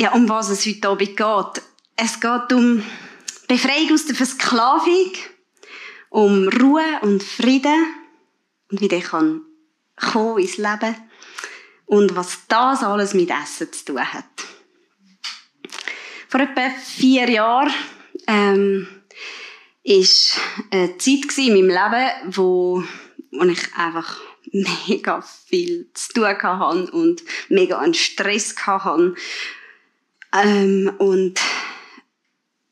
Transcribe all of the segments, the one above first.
ja, um was es heute Abend geht. Es geht um Befreiung aus der Versklavung, um Ruhe und Frieden und wie der kann kommen ins Leben und was das alles mit Essen zu tun hat. Vor etwa vier Jahren ähm, ist eine Zeit in meinem Leben, wo, wo ich einfach mega viel zu tun hatte und mega einen Stress hatte. Ähm, und,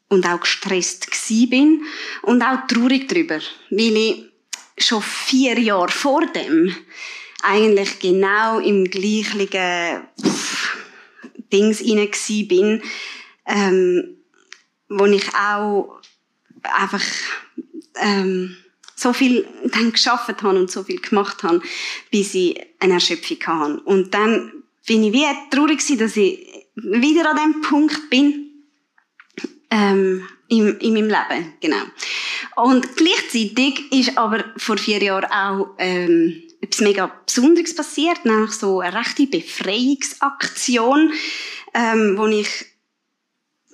und auch gestresst bin und auch traurig darüber, weil ich schon vier Jahre vor dem eigentlich genau im gleichen Dings inne bin, ähm, wo ich auch einfach ähm, so viel dann geschafft habe und so viel gemacht habe, bis ich eine Erschöpfung hatte. Und dann bin ich wie traurig gewesen, dass ich wieder an dem Punkt bin, ähm, in, in meinem Leben, genau. Und gleichzeitig ist aber vor vier Jahren auch ähm, etwas mega Besonderes passiert, nämlich so eine rechte Befreiungsaktion, ähm, wo ich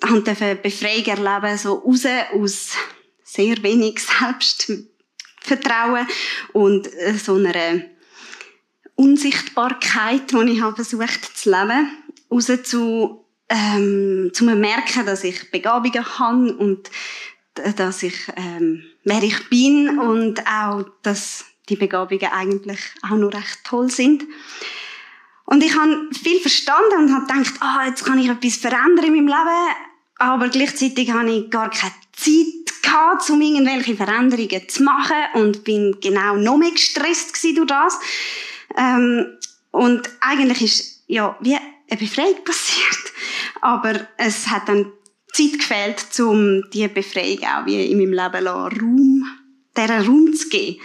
eine Befreiung erleben so raus aus sehr wenig Selbstvertrauen und äh, so einer Unsichtbarkeit, die ich habe versucht zu leben, raus zu, ähm, zu merken, dass ich Begabungen habe und dass ich, ähm, wer ich bin und auch, dass die Begabungen eigentlich auch noch recht toll sind. Und ich habe viel verstanden und habe gedacht, ah, jetzt kann ich etwas verändern in meinem Leben, aber gleichzeitig habe ich gar keine Zeit gehabt, um irgendwelche Veränderungen zu machen und bin genau noch mehr gestresst durch das. Ähm, und eigentlich ist ja wie eine Befreiung passiert, aber es hat dann Zeit gefehlt, um diese Befreiung auch wie in meinem Leben Raum, dieser Raum zu geben.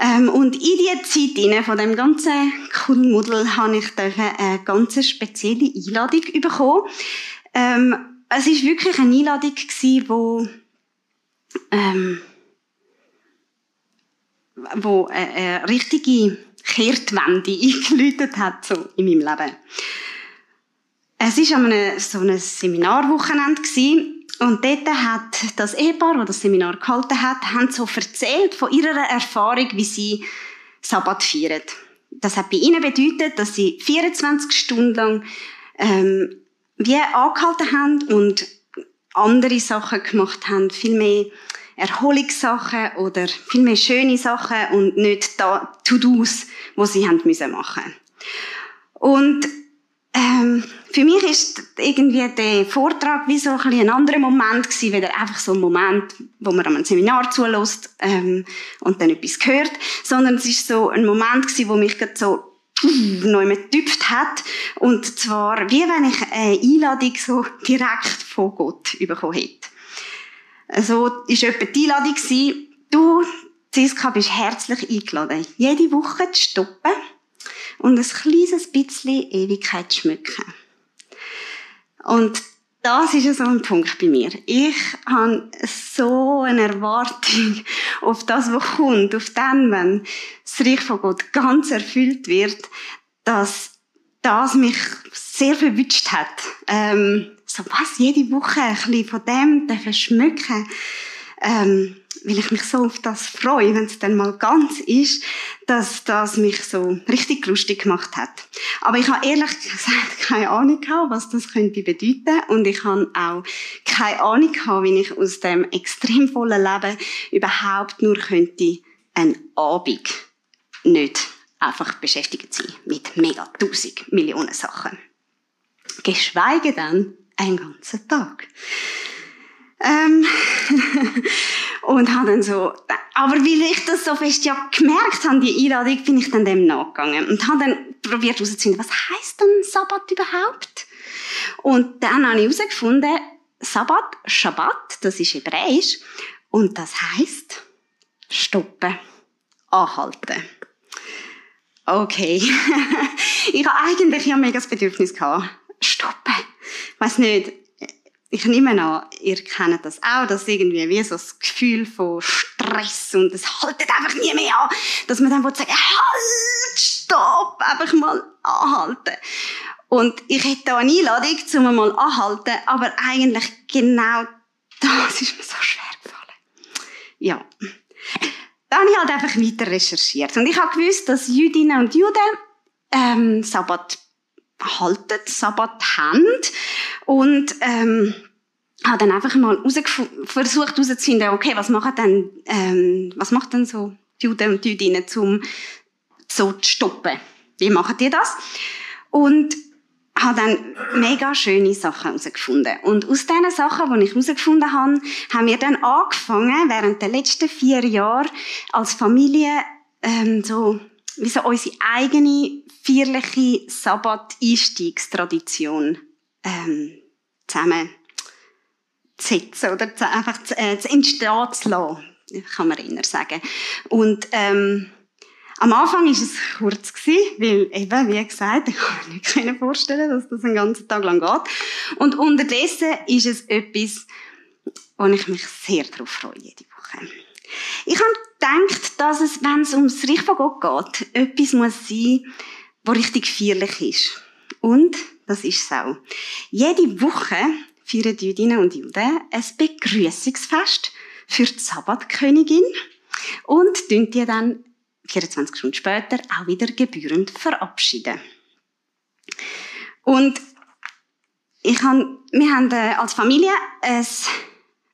Ähm, und in dieser Zeit rein, von dem ganzen Kuddelmuddel habe ich eine ganz spezielle Einladung bekommen. Ähm, es war wirklich eine Einladung wo, ähm, wo eine, eine richtige Kehrtwende eingeläutet hat, so in meinem Leben. Es war an einem, so einem Seminarwochenende und dort hat das Ehepaar, das das Seminar gehalten hat, haben so erzählt von ihrer Erfahrung, wie sie Sabbat feiern. Das hat bei ihnen bedeutet, dass sie 24 Stunden lang ähm, wie angehalten haben und andere Sachen gemacht haben, viel mehr Erholungssachen oder viel mehr schöne Sachen und nicht da To-Dos, wo sie haben müssen machen. Und ähm, für mich ist irgendwie der Vortrag wie so ein, ein anderer Moment gewesen, wieder einfach so ein Moment, wo man einem Seminar zulässt ähm, und dann etwas hört, sondern es ist so ein Moment gewesen, wo mich gerade so neu getüpft hat und zwar wie wenn ich eine Einladung so direkt von Gott bekommen hätte. Also ist etwa die Einladung gewesen, du, Ziska, bist herzlich eingeladen, jede Woche zu stoppen und ein kleines bisschen Ewigkeit schmücken. Und das ist so ein Punkt bei mir. Ich habe so eine Erwartung auf das, was kommt, auf dann, wenn das Reich von Gott ganz erfüllt wird, dass das mich sehr verwünscht hat. Ähm, so was, jede Woche ein bisschen von dem schmücken. Ähm, weil ich mich so auf das freue, wenn es dann mal ganz ist, dass das mich so richtig lustig gemacht hat. Aber ich habe ehrlich gesagt keine Ahnung gehabt, was das könnte bedeuten und ich habe auch keine Ahnung gehabt, wie ich aus dem extrem vollen Leben überhaupt nur könnte einen Abend nicht einfach beschäftigt sein mit mega tausend Millionen Sachen. Geschweige denn einen ganzen Tag. Ähm und habe dann so, aber weil ich das so fest ja gemerkt habe, die Einladung, bin ich dann dem nachgegangen und habe dann probiert herauszufinden, was heißt denn Sabbat überhaupt? Und dann habe ich herausgefunden, Sabbat, Shabbat, das ist Hebräisch und das heißt stoppen, anhalten. Okay. ich habe eigentlich ja mega das Bedürfnis gehabt. Stoppen. Weiss nicht, ich nehme an, ihr kennt das auch, dass irgendwie wie so das Gefühl von Stress und es haltet einfach nie mehr an, dass man dann sagen halt, stopp, einfach mal anhalten. Und ich hätte da eine Einladung, um mal anhalten, aber eigentlich genau das ist mir so schwer gefallen. Ja. Dann habe ich halt einfach weiter recherchiert. Und ich habe gewusst, dass Jüdinnen und Juden ähm, Sabbat halten, Sabbat haben. Und ähm, habe dann einfach mal versucht herauszufinden, okay, was machen denn, ähm, was macht denn so die Juden und Jüdinnen, um so zu stoppen? Wie machen die das? Und habe dann mega schöne Sachen herausgefunden. Und aus diesen Sachen, die ich herausgefunden habe, haben wir dann angefangen, während der letzten vier Jahre als Familie ähm, so, wie so unsere eigene feierliche Sabbat-Einstiegstradition ähm, zusammen zu setzen oder zu, einfach zu, äh, zu entstehen zu lassen, kann man eher sagen. Und ähm, am Anfang war es kurz, weil eben, wie gesagt, ich kann mir nicht vorstellen, dass das einen ganzen Tag lang geht. Und unterdessen ist es etwas, wo ich mich sehr darauf freue, jede Woche. Dass es, wenn es ums Reich von Gott geht, etwas muss sein, was richtig feierlich ist. Und das ist es auch. Jede Woche feiern Jüdinnen und Juden ein Begrüßungsfest für die Sabbatkönigin und die dann 24 Stunden später auch wieder gebührend verabschieden. Und ich habe, wir haben äh, als Familie ein,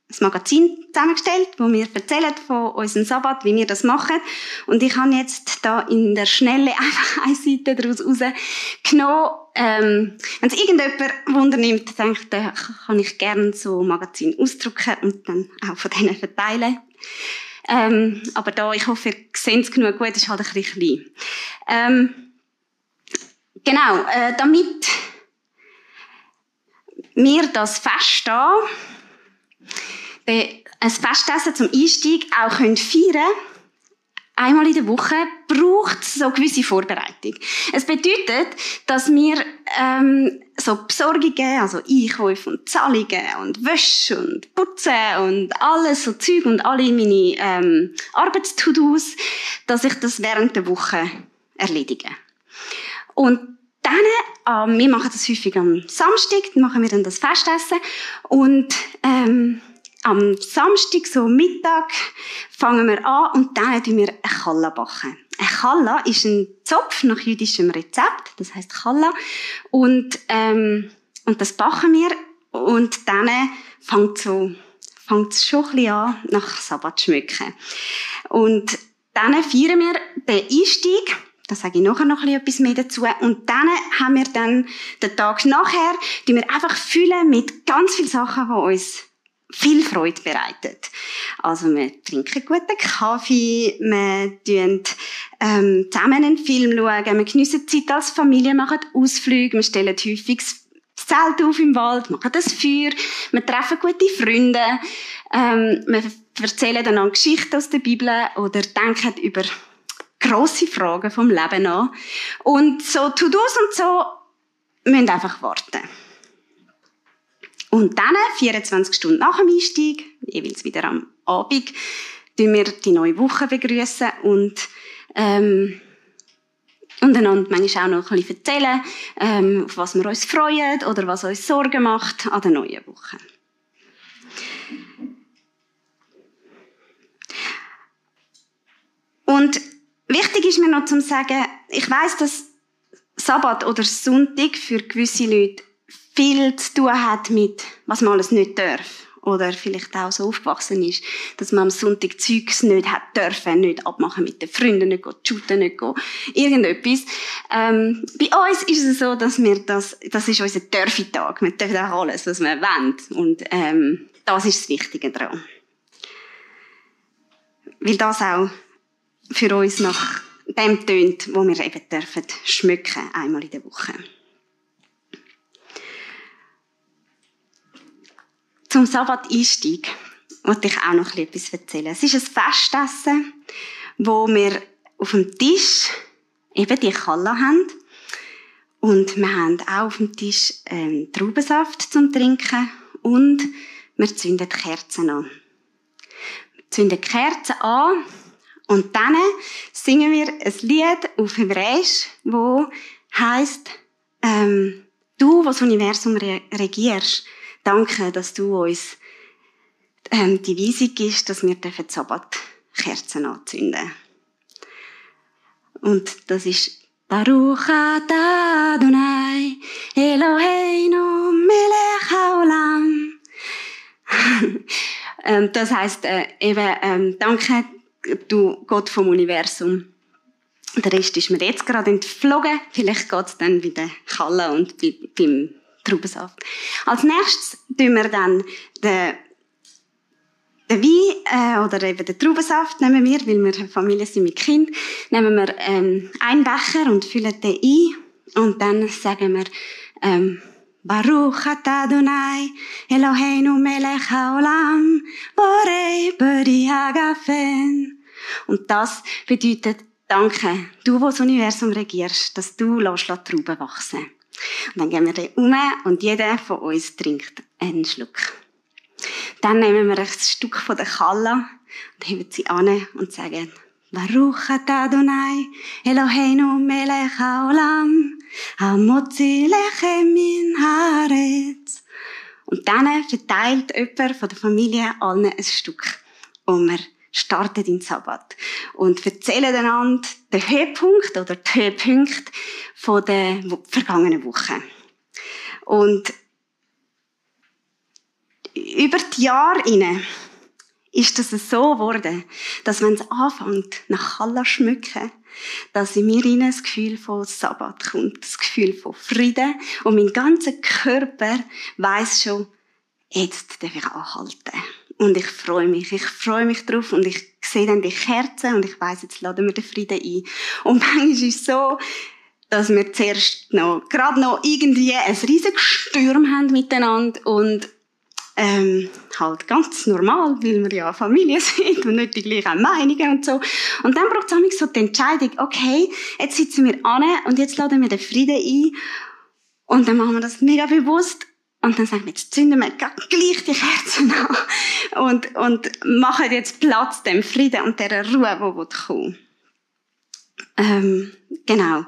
ein Magazin zusammengestellt, wo wir erzählen von unserem Sabbat, wie wir das machen. Und ich habe jetzt da in der Schnelle einfach eine Seite daraus rausgenommen. Ähm, wenn es irgendjemand Wunder nimmt, denkt, dann kann ich gerne so ein Magazin ausdrucken und dann auch von denen verteilen. Ähm, aber da, ich hoffe, ihr seht es genug gut, ist halt ein bisschen klein. Ähm, genau, äh, damit wir das feststehen, ein Festessen zum Einstieg auch feiern können, einmal in der Woche braucht es so gewisse Vorbereitung. Es bedeutet, dass wir ähm, so Besorgungen, also Einkäufe und Zahlungen und Wäsche und Putzen und alles so Zeug und alle meine ähm, Arbeitstudos, dass ich das während der Woche erledige. Und dann, ähm, wir machen das häufig am Samstag, machen wir dann das Festessen und ähm, am Samstag, so Mittag, fangen wir an und dann tun wir eine Challa backen. Eine Challa ist ein Zopf nach jüdischem Rezept, das heißt Challa. Und, ähm, und das backen wir und dann fängt so, fängt es schon ein bisschen an, nach Sabbat schmücken. Und dann feiern wir den Einstieg, da sage ich nachher noch etwas mehr dazu. Und dann haben wir dann den Tag nachher, die wir einfach füllen mit ganz vielen Sachen, die uns viel Freude bereitet. Also wir trinken guten Kaffee, wir schauen ähm, zusammen einen Film, schauen, wir geniessen Zeit als Familie, machen Ausflüge, wir stellen häufig das Zelt auf im Wald, machen das Feuer, wir treffen gute Freunde, ähm, wir erzählen dann an Geschichten aus der Bibel oder denken über grosse Fragen vom Leben an. Und so To-Dos und so müssen einfach warten. Und dann, 24 Stunden nach dem Einstieg, jeweils wieder am Abend, begrüßen wir die neue Woche begrüßen und ähm, und einander manchmal auch noch ein bisschen erzählen, ähm, auf was wir uns freuen oder was uns Sorgen macht an der neuen Woche. Und wichtig ist mir noch zu sagen, ich weiß, dass Sabbat oder Sonntag für gewisse Leute viel zu tun hat mit, was man alles nicht darf. Oder vielleicht auch so aufgewachsen ist, dass man am Sonntag Zeugs nicht hat dürfen, nicht abmachen mit den Freunden, nicht shooten, nicht irgendetwas. Ähm, bei uns ist es so, dass wir das, das ist unser Dörfitag. Wir dürfen auch alles, was wir wollen. Und, ähm, das ist das Wichtige daran. Weil das auch für uns nach dem tönt, wo wir eben dürfen schmücken, einmal in der Woche. Zum Sabbat-Einstieg wollte ich auch noch etwas erzählen. Es ist ein Festessen, wo wir auf dem Tisch eben die Kalle haben. Und wir haben auch auf dem Tisch ähm, Traubensaft zum Trinken und wir zünden Kerzen an. Wir zünden Kerzen an und dann singen wir ein Lied auf Hebräisch, wo heißt ähm, Du, was Universum regierst, danke, dass du uns ähm, die Weisung gibst, dass wir Sabbatkerzen anzünden dürfen. Und das ist Baruch Adonai Eloheinu melech haolam. Ähm, das heißt äh, eben ähm, danke du Gott vom Universum. Der Rest ist mir jetzt gerade entflogen. Vielleicht geht es dann wieder Kalle und beim Traubensaft. Als nächstes tun wir dann den den Wein äh, oder eben den Traubensaft nehmen wir, weil wir eine Familie sind mit Kind, nehmen wir ähm, einen Becher und füllen den ein und dann sagen wir ähm, Baruch atah Adonai Eloheinu melech haolam borei beri hagafen und das bedeutet Danke, du, wo das Universum regierst, dass du lässt Trauben wachsen. Und dann gehen wir den um und jeder von uns trinkt einen Schluck. Dann nehmen wir ein Stück von der Kalle und heben sie an und sagen, Baruch atah Adonai, Eloheinu melech haolam, hamotzi lechem min haaretz. Und dann verteilt jemand von der Familie allen ein Stück. Und wir starten in Sabbat. Und erzählen einander den Höhepunkt oder die Höhepunkte von der vergangenen Woche. Und über die Jahre hinein ist das so geworden, dass wenn es anfängt, nach Allah schmücken, dass in mir rein das Gefühl von Sabbat kommt, das Gefühl von Frieden und mein ganzer Körper weiß schon, jetzt darf ich anhalten. Und ich freue mich, ich freue mich drauf und ich sehe dann die Kerzen und ich weiß, jetzt laden wir den Frieden ein. Und manchmal ist es so, dass wir zuerst noch, gerade noch irgendwie ein riesiges Sturm haben miteinander und ähm, halt ganz normal, weil wir ja Familie sind und nicht die gleichen Meinungen und so. Und dann braucht es so die Entscheidung, okay, jetzt sitzen wir an und jetzt laden wir den Frieden ein und dann machen wir das mega bewusst und dann sagen wir, jetzt zünden wir gleich die Kerzen an und, und machen jetzt Platz dem Frieden und der Ruhe, wo wird kommen. Ähm, genau.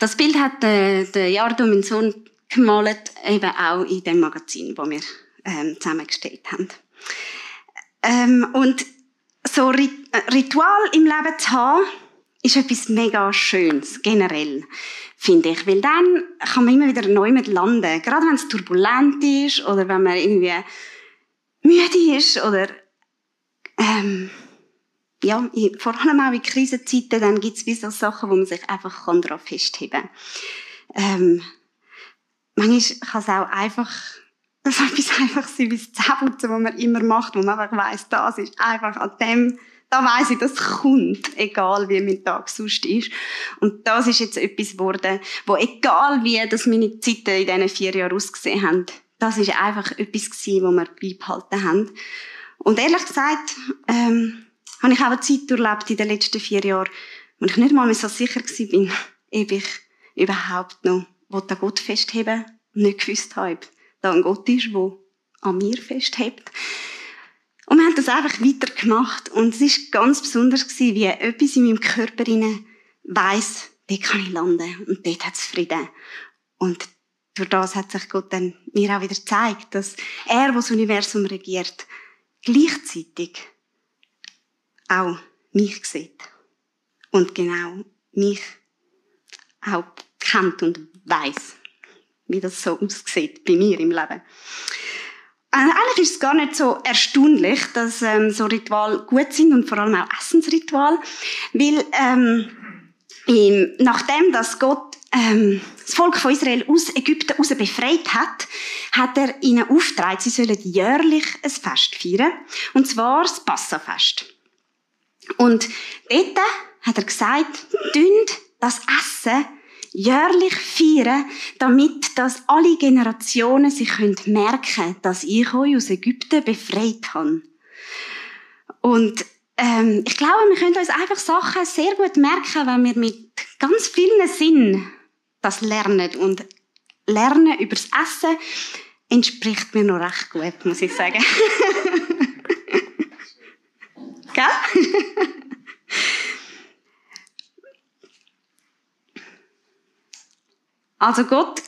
Das Bild hat der, der Jardo, mein Sohn, gemalt, eben auch in dem Magazin, das wir ähm, zusammengestellt haben. Ähm, und so Rit Ritual im Leben zu haben, ist etwas mega Schönes, generell, finde ich. Weil dann kann man immer wieder neu mit landen. Gerade wenn es turbulent ist oder wenn man irgendwie müde ist oder ähm, ja, vor allem auch in Krisenzeiten, dann gibt es wie Sachen, wo man sich einfach daran festheben kann. Ähm, manchmal kann es auch einfach so etwas einfach sein wie das Zähneputzen, was man immer macht, wo man einfach weiss, das ist einfach an dem, da weiss ich, das kommt, egal wie mein Tag sonst ist. Und das ist jetzt etwas geworden, wo egal wie das meine Zeiten in diesen vier Jahren ausgesehen haben, das ist einfach etwas gewesen, wo wir beibehalten haben. Und ehrlich gesagt, ähm, habe ich auch eine Zeit erlebt in den letzten vier Jahren, wo ich nicht mal mehr so sicher war, ob ich überhaupt noch an Gott festheben und nicht gewusst habe, da ein Gott ist, der an mir festhebt. Und wir haben das einfach weitergemacht. Und es war ganz besonders, gewesen, wie etwas in meinem Körper weiss, dort kann ich landen. Und dort hat es Frieden. Und durch das hat sich Gott dann mir auch wieder gezeigt, dass er, der das Universum regiert, gleichzeitig auch mich sieht. Und genau mich auch kennt und weiß, wie das so aussieht bei mir im Leben. Äh, eigentlich ist es gar nicht so erstaunlich, dass ähm, so Ritual gut sind und vor allem auch Essensritual, weil ähm, im, nachdem dass Gott ähm, das Volk von Israel aus Ägypten raus befreit hat, hat er ihnen aufgetragen, sie sollen jährlich ein Fest feiern, und zwar das Passafest. Und dort hat er gesagt, dünnt das Essen jährlich feiern, damit dass alle Generationen sich merken können, dass ich euch aus Ägypten befreit habe. Und ähm, ich glaube, wir können uns einfach Sachen sehr gut merken, wenn wir mit ganz vielen Sinn das lernen. Und Lernen übers Essen entspricht mir noch recht gut, muss ich sagen. Gell? Also Gott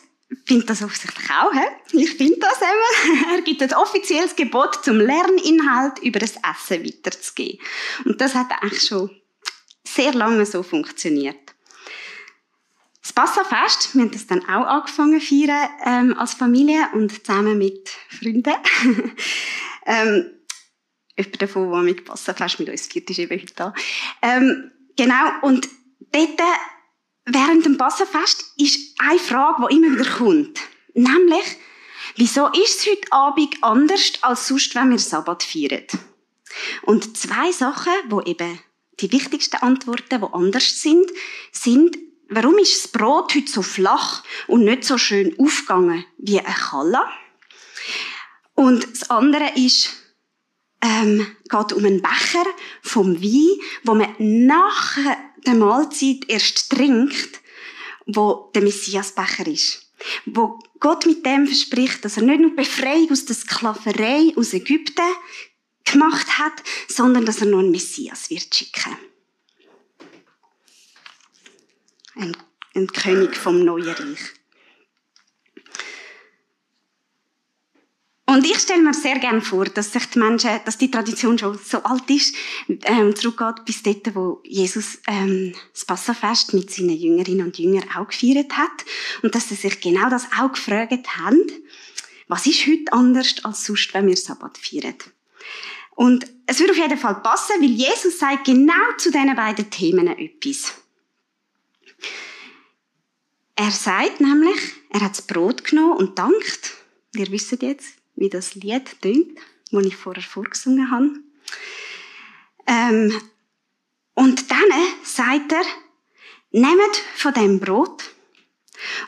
findet das offensichtlich auch. He? Ich finde das eben. Er gibt ein offizielles Gebot zum Lerninhalt über das Essen weiterzugeben. Und das hat eigentlich schon sehr lange so funktioniert. Das Passafest, wir haben das dann auch angefangen zu feiern ähm, als Familie und zusammen mit Freunden. ähm, jemand davon, der mit Passafest mit uns feiert, ist eben heute da. Ähm, genau, und dort, während dem Passafest, ist eine Frage, die immer wieder kommt. Nämlich, wieso ist es heute Abend anders als sonst, wenn wir Sabbat feiern? Und zwei Sachen, die eben die wichtigsten Antworten, die anders sind, sind, warum ist das Brot heute so flach und nicht so schön aufgegangen wie ein Kalla? Und das andere ist, ähm, geht um einen Becher vom Wein, wo man nach der Mahlzeit erst trinkt, wo der Messiasbecher ist. Wo Gott mit dem verspricht, dass er nicht nur Befreiung aus der Sklaverei aus Ägypten gemacht hat, sondern dass er noch einen Messias wird schicken. Ein, ein König vom neuen Reich. Und ich stelle mir sehr gerne vor, dass sich die Menschen, dass die Tradition schon so alt ist, ähm, zurückgeht bis dort, wo Jesus ähm, das Passafest mit seinen Jüngerinnen und Jüngern auch gefeiert hat und dass sie sich genau das auch gefragt haben, was ist heute anders als sonst, wenn wir Sabbat feiern. Und es würde auf jeden Fall passen, weil Jesus sagt genau zu diesen beiden Themen etwas. Er sagt nämlich, er hat das Brot genommen und dankt. Wir wissen jetzt, wie das Lied tönt, das ich vorher vorgesungen habe. Ähm, und dann sagt er, nehmt von dem Brot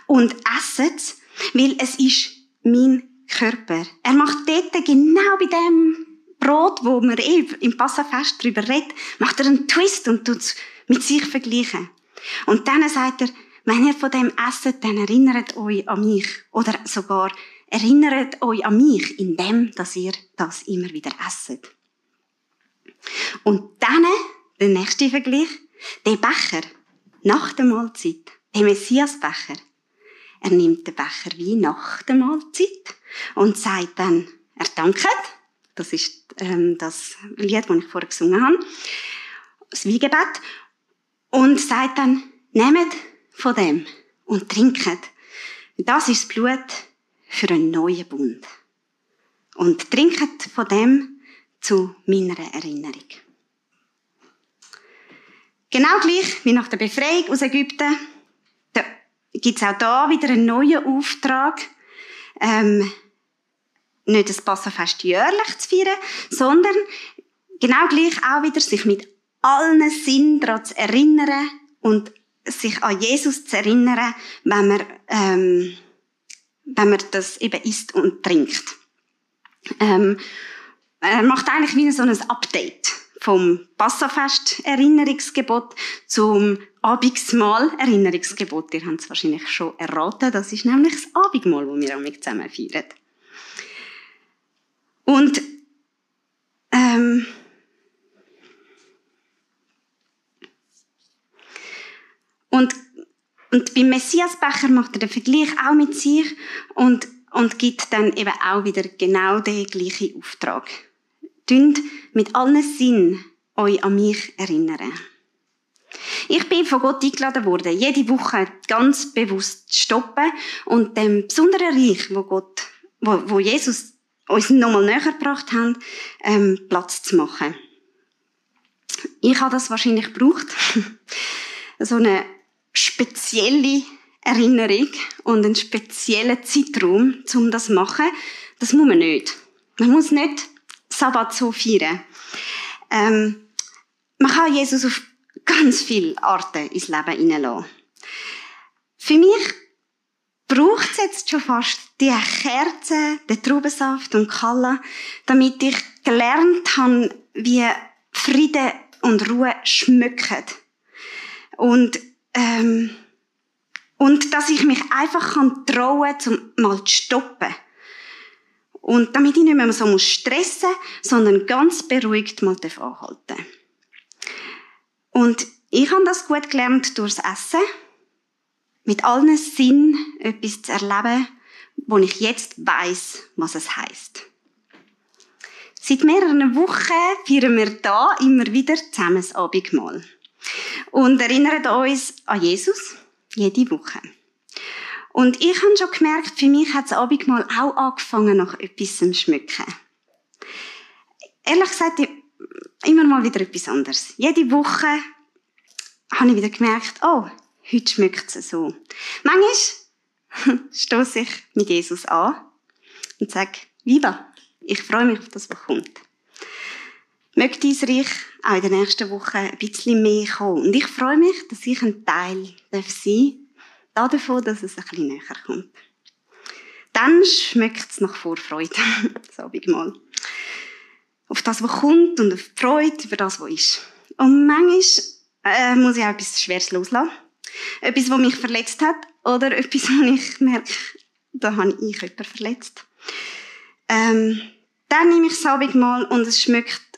und esset es, weil es ist mein Körper. Er macht dort genau bei dem Brot, wo man eh im Passafest drüber redet, macht er einen Twist und tut es mit sich vergleichen. Und dann sagt er, wenn ihr von dem esset, dann erinnert euch an mich. Oder sogar, Erinnert euch an mich, indem, dass ihr das immer wieder esset. Und dann, der nächste Vergleich, der Becher, nach der Mahlzeit, der Messiasbecher, er nimmt den Becher wie nach der Mahlzeit und sagt dann, er danket, das ist ähm, das Lied, das ich vorher gesungen habe, das Wiegebet, und sagt dann, nehmt von dem und trinket. Das ist das Blut für einen neuen Bund. Und trinket von dem zu meiner Erinnerung. Genau gleich wie nach der Befreiung aus Ägypten, gibt es auch da wieder einen neuen Auftrag, ähm, nicht das Passafest jährlich zu feiern, sondern genau gleich auch wieder sich mit allen Sinnen daran zu erinnern und sich an Jesus zu erinnern, wenn man ähm, wenn man das eben isst und trinkt. Ähm, er macht eigentlich wie so ein Update vom Passafest-Erinnerungsgebot zum Abigsmahl-Erinnerungsgebot. Ihr habt es wahrscheinlich schon erraten. Das ist nämlich das Abendmahl, das wir auch zusammen feiern. Und ähm, und und beim Messiasbecher macht er den Vergleich auch mit sich und, und gibt dann eben auch wieder genau den gleichen Auftrag. Dünnt mit allen Sinn euch an mich erinnern. Ich bin von Gott eingeladen worden, jede Woche ganz bewusst zu stoppen und dem besonderen Reich, wo Gott, wo, wo Jesus uns nochmal näher gebracht hat, ähm, Platz zu machen. Ich habe das wahrscheinlich gebraucht. so eine spezielle Erinnerung und einen speziellen Zeitraum, um das zu machen. Das muss man nicht. Man muss nicht Sabbat so feiern. Ähm, man kann Jesus auf ganz viele Arten ins Leben hineinlassen. Für mich braucht es jetzt schon fast die Kerzen, den Traubensaft und Kalle, damit ich gelernt habe, wie Friede und Ruhe schmücken. Und ähm, und dass ich mich einfach kann trauen zum mal zu stoppen. Und damit ich nicht mehr so muss stressen, sondern ganz beruhigt mal anhalten Und ich habe das gut gelernt durchs Essen. mit allen Sinn etwas zu erleben, wo ich jetzt weiß, was es heißt. Seit mehreren Wochen feiern wir da immer wieder zusammen das Abendmahl und erinnern uns an Jesus jede Woche. Und ich habe schon gemerkt, für mich hat das Abendmahl auch angefangen nach etwas zu schmücken. Ehrlich gesagt, immer mal wieder etwas anderes. Jede Woche habe ich wieder gemerkt, oh, heute schmeckt es so. Manchmal stoße ich mit Jesus an und sage, Viva, ich freue mich auf das, was kommt. Möchte dein Reich auch in der nächsten Woche ein bisschen mehr kommen. Und ich freue mich, dass ich ein Teil sein darf davon, dass es ein bisschen näher kommt. Dann schmeckt es nach Vorfreude, ich mal. Auf das, was kommt und auf die Freude über das, was ist. Und manchmal äh, muss ich auch etwas Schweres loslassen. Etwas, was mich verletzt hat oder etwas, wo ich merke, da habe ich jemanden verletzt. Ähm, dann nehme ich das Abendmahl und es schmeckt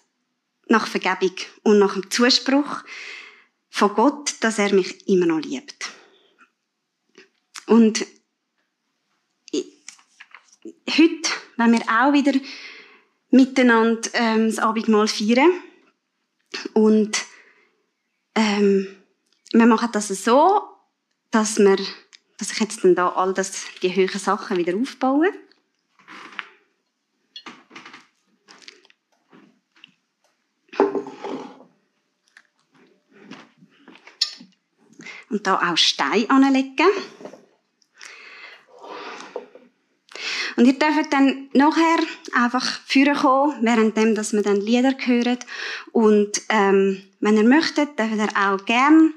nach Vergebung und nach dem Zuspruch von Gott, dass er mich immer noch liebt. Und heute, wenn wir auch wieder miteinander ähm, das Abendmahl feiern und ähm, wir machen das so, dass wir, dass ich jetzt dann da all das, die höheren Sachen wieder aufbaue. Und da auch Stein anlegen. Und ihr dürft dann nachher einfach führen kommen, währenddem, dass wir dann Lieder hören. Und, ähm, wenn ihr möchtet, dürft ihr auch gern,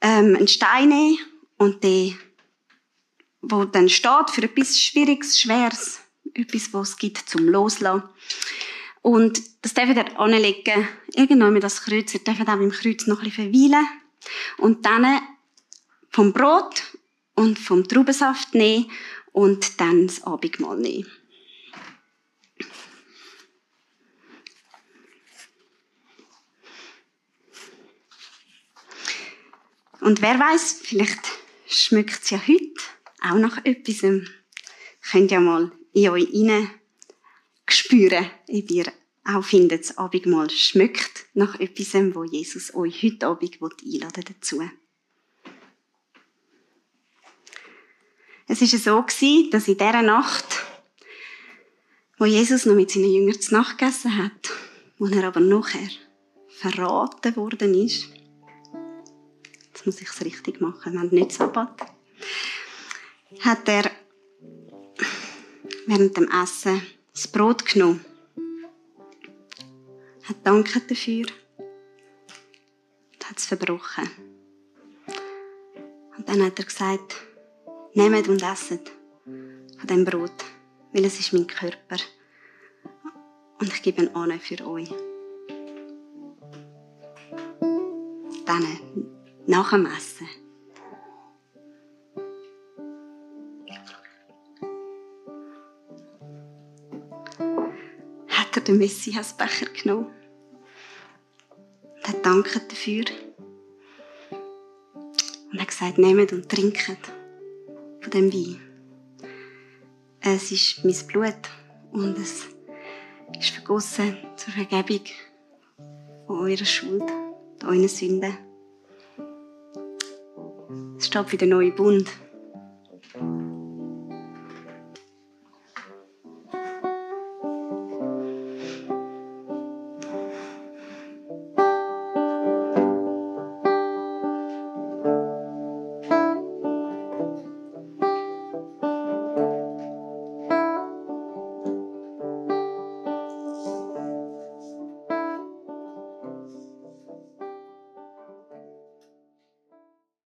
ähm, einen Stein nehmen und den, wo dann steht für etwas Schwieriges, Schweres, etwas, was es gibt zum Loslassen. Und das dürft ihr anlegen, irgendwann mit das Kreuz. Ihr dürft auch im Kreuz noch ein bisschen verweilen. Und dann vom Brot und vom Traubensaft nehmen und dann das Abendmahl nehmen. Und wer weiß, vielleicht schmeckt es ja heute auch nach etwas. Könnt ja mal in euch hinein spüren, ob ihr auch findet, das Abendmahl schmeckt nach etwas, wo Jesus euch heute Abend einladen dazu. Es war so, dass in dieser Nacht, wo Jesus noch mit seinen Jüngern zu Nacht gegessen hat, wo er aber nachher verraten worden ist, jetzt muss ich es richtig machen, wir haben nicht Sabbat, hat er während dem Essen das Brot genommen, hat danket dafür und hat es verbrochen. Und dann hat er gesagt, Nehmt und esset von dem Brot, weil es ist mein Körper. Und ich gebe ihn an für euch. Dann, nach dem Essen, hat er den Messiasbecher genommen danket dafür und hat gesagt, nehmt und trinket von dem Wein. Es ist mein Blut und es ist vergossen zur Vergebung von eurer Schuld, eurer Sünden. Es steht für den neuen Bund.